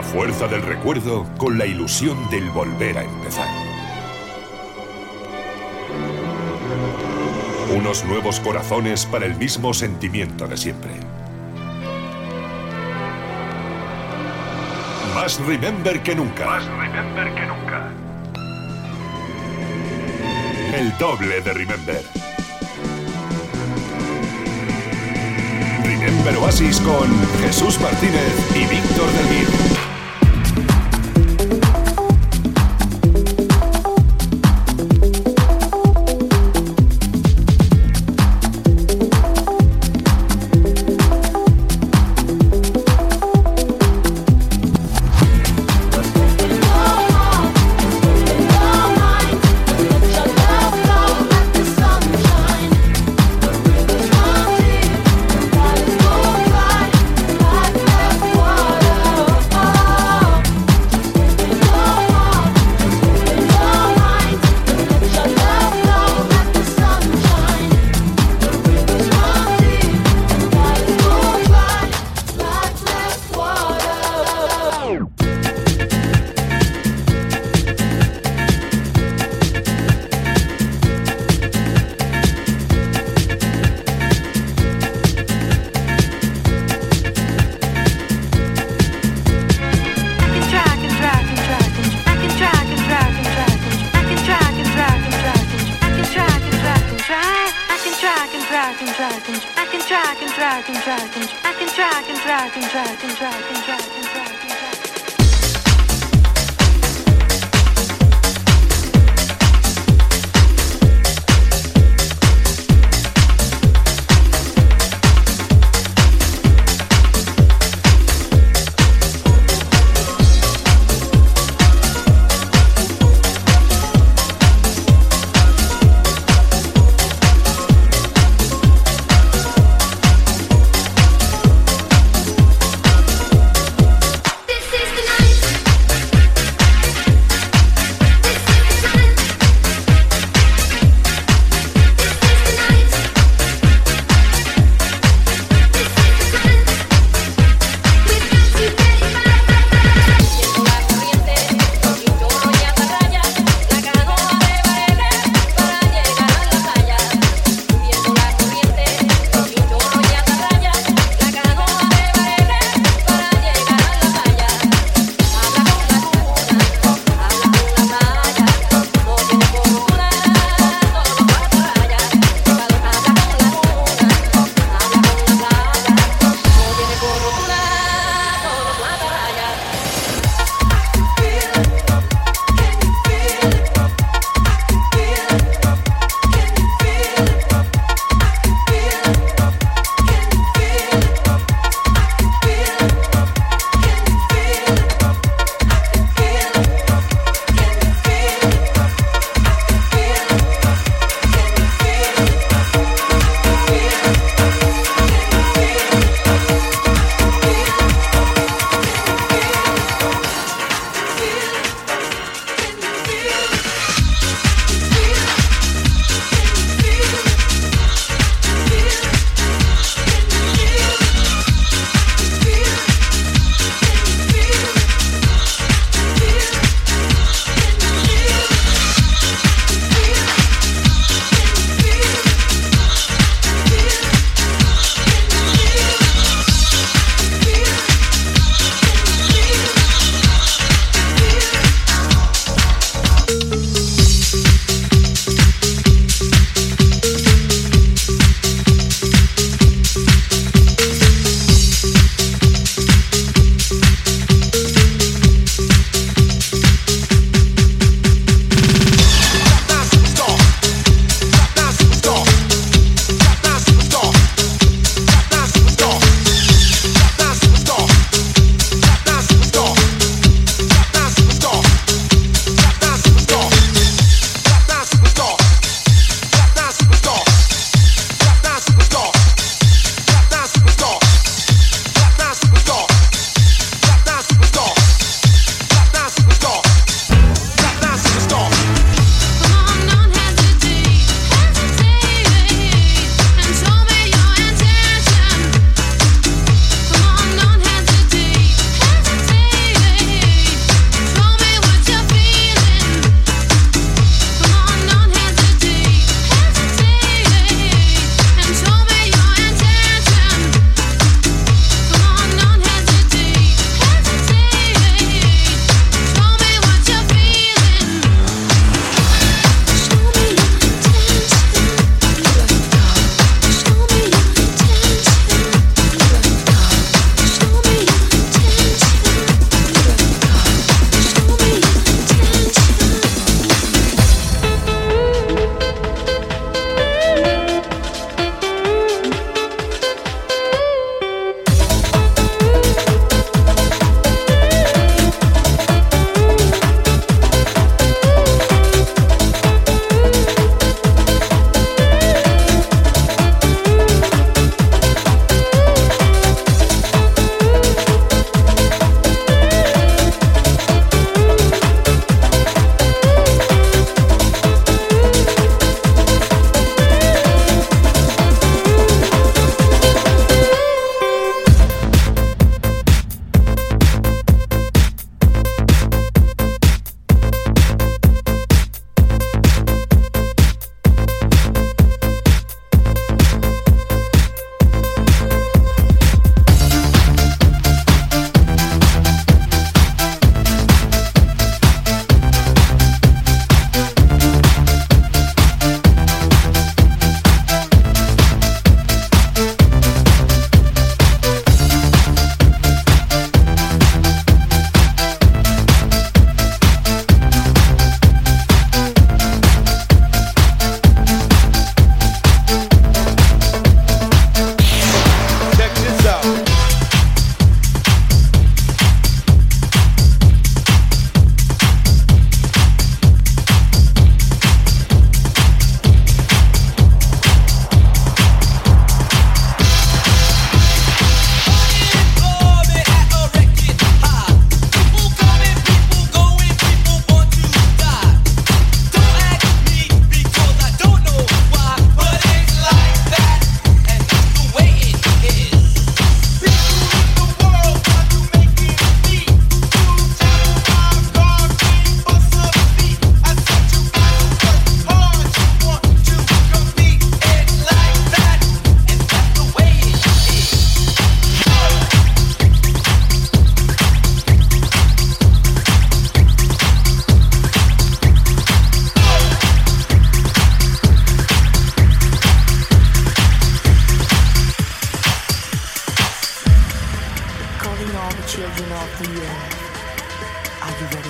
La fuerza del recuerdo con la ilusión del volver a empezar. Unos nuevos corazones para el mismo sentimiento de siempre. Más Remember que nunca. Más Remember que nunca. El doble de Remember. Remember Oasis con Jesús Martínez y Víctor del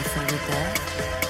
Before we.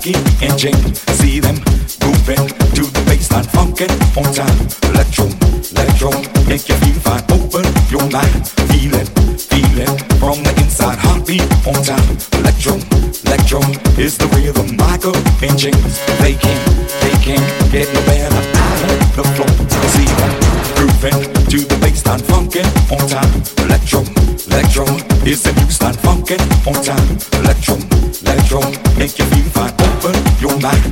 Jackie and Jane. See them moving to the baseline, funkin' on time. Electro, electro, make you feel fine. Open your mind, feel it, feel it from the inside. Heartbeat on time. Electro, electro is the rhythm. Michael and James, they can't, they can't get no better. of The floor, see them grooving to the baseline, funkin' on time. Electro, electro is the new style, funkin' on time. Electro, electro, make you feel fine back.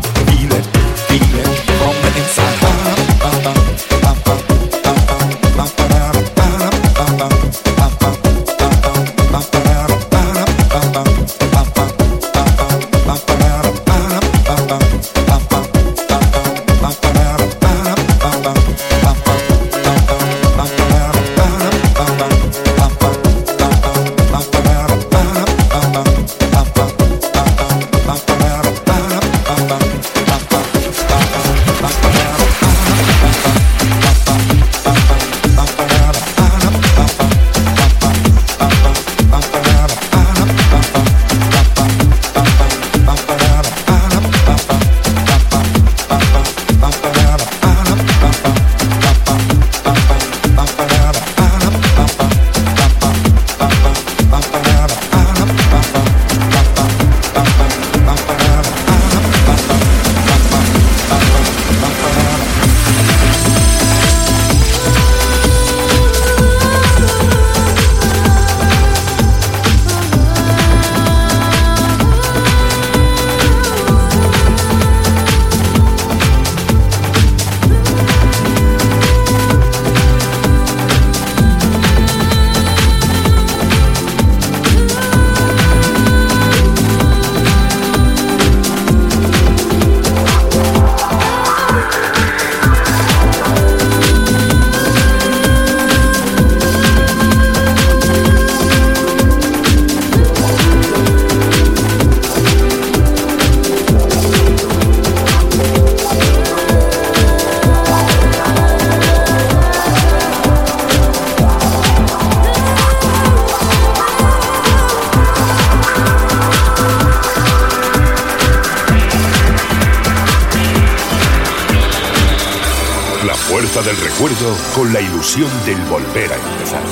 del volver a empezar.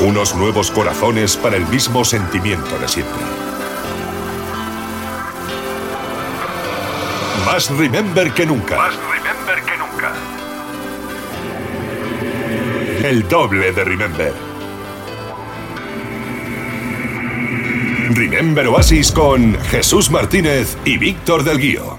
Unos nuevos corazones para el mismo sentimiento de siempre. Más Remember que nunca. Más Remember que nunca. El doble de Remember. Remember Oasis con Jesús Martínez y Víctor del Guío.